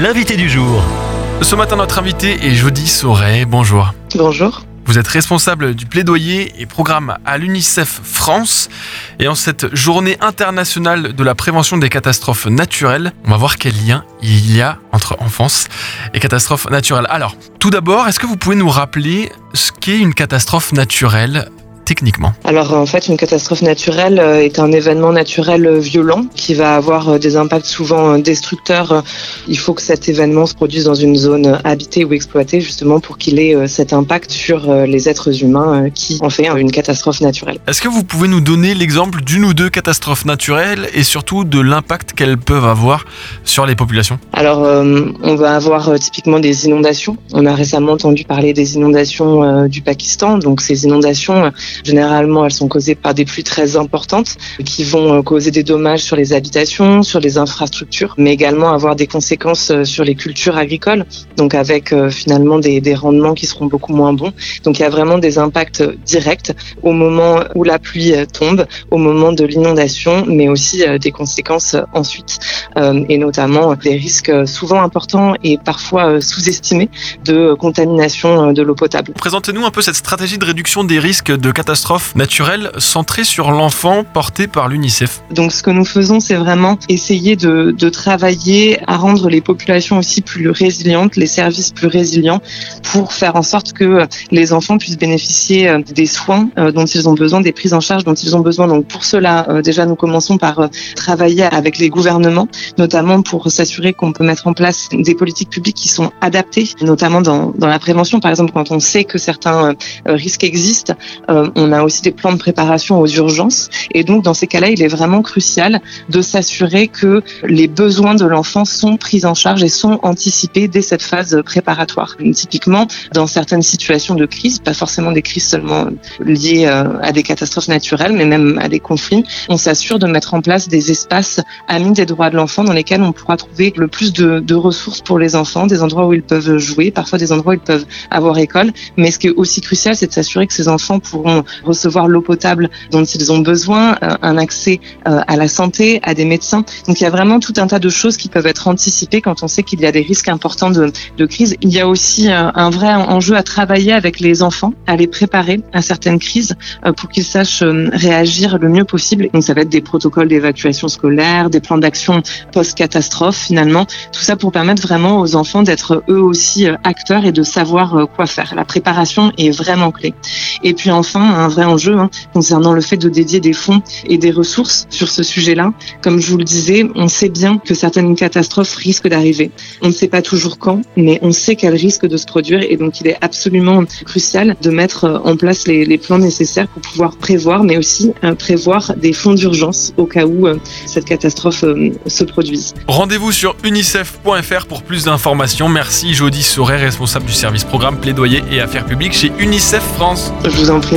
l'invité du jour. Ce matin, notre invité est Jody Sauret. Bonjour. Bonjour. Vous êtes responsable du plaidoyer et programme à l'UNICEF France. Et en cette journée internationale de la prévention des catastrophes naturelles, on va voir quel lien il y a entre enfance et catastrophes naturelles. Alors, tout d'abord, est-ce que vous pouvez nous rappeler ce qu'est une catastrophe naturelle techniquement Alors en fait, une catastrophe naturelle euh, est un événement naturel euh, violent qui va avoir euh, des impacts souvent destructeurs. Il faut que cet événement se produise dans une zone habitée ou exploitée justement pour qu'il ait cet impact sur les êtres humains qui en fait une catastrophe naturelle. Est-ce que vous pouvez nous donner l'exemple d'une ou deux catastrophes naturelles et surtout de l'impact qu'elles peuvent avoir sur les populations? Alors on va avoir typiquement des inondations. On a récemment entendu parler des inondations du Pakistan. Donc ces inondations Généralement, elles sont causées par des pluies très importantes qui vont euh, causer des dommages sur les habitations, sur les infrastructures, mais également avoir des conséquences euh, sur les cultures agricoles, donc avec euh, finalement des, rendements qui seront beaucoup moins bons. Donc il y a vraiment des impacts directs au moment où la pluie tombe, au moment de l'inondation, mais aussi des conséquences ensuite, et notamment des risques souvent importants et parfois sous-estimés de contamination de l'eau potable. Présentez-nous un peu cette stratégie de réduction des risques de catastrophe catastrophe naturelle centrée sur l'enfant portée par l'UNICEF. Donc ce que nous faisons, c'est vraiment essayer de, travailler à rendre les populations aussi plus résilientes, les services plus résilients, pour faire en sorte que les enfants puissent bénéficier euh, des soins euh, dont ils ont besoin, des prises en charge dont ils ont besoin. Donc pour cela, euh, déjà, nous commençons par travailler avec les gouvernements, notamment pour s'assurer qu'on peut mettre en place des politiques publiques qui sont adaptées, notamment dans, dans la prévention. Par exemple, quand on sait que certains risques existent, a aussi des plans de préparation aux urgences. Et donc, dans ces cas-là, il est vraiment crucial de s'assurer que les besoins de l'enfant sont pris en charge et sont anticipés dès cette phase préparatoire. Typiquement, dans certaines situations de crise, pas forcément des crises seulement liées euh, à des catastrophes naturelles, mais même à des conflits, on s'assure de mettre en place des espaces amis des droits de l'enfant dans lesquels on pourra trouver le plus de, de ressources pour les enfants, des endroits où ils peuvent jouer, parfois des endroits où ils peuvent avoir école. Mais ce qui est aussi crucial, c'est de s'assurer que ces enfants pourront recevoir l'eau potable dont ils ont besoin, euh, un accès euh, à la santé, à des médecins. Donc il y a vraiment tout un tas de choses qui peuvent être anticipées quand on sait qu'il y a des risques importants de, crise. Il y a aussi euh, un vrai enjeu à travailler avec les enfants, à les préparer à certaines crises pour qu'ils sachent réagir le mieux possible. Donc ça va être des protocoles d'évacuation scolaire, des plans d'action post-catastrophe finalement. Tout ça pour permettre vraiment aux enfants d'être eux aussi acteurs et de savoir quoi faire. La préparation est vraiment clé. Et puis enfin, un vrai enjeu hein, concernant le fait de dédier des fonds et des ressources sur ce sujet-là. Comme je vous le disais, on sait bien que certaines catastrophes risquent d'arriver. On ne sait pas toujours quand, mais on sait qu'elles risquent de se produire et donc il est absolument crucial de mettre en place les, les plans nécessaires pour pouvoir prévoir, mais aussi euh, prévoir des fonds d'urgence au cas où euh, cette catastrophe euh, se produise. Rendez-vous sur unicef.fr pour plus d'informations. Merci Jody Sauret, responsable du service programme plaidoyer et affaires publiques chez UNICEF France. Je vous en prie,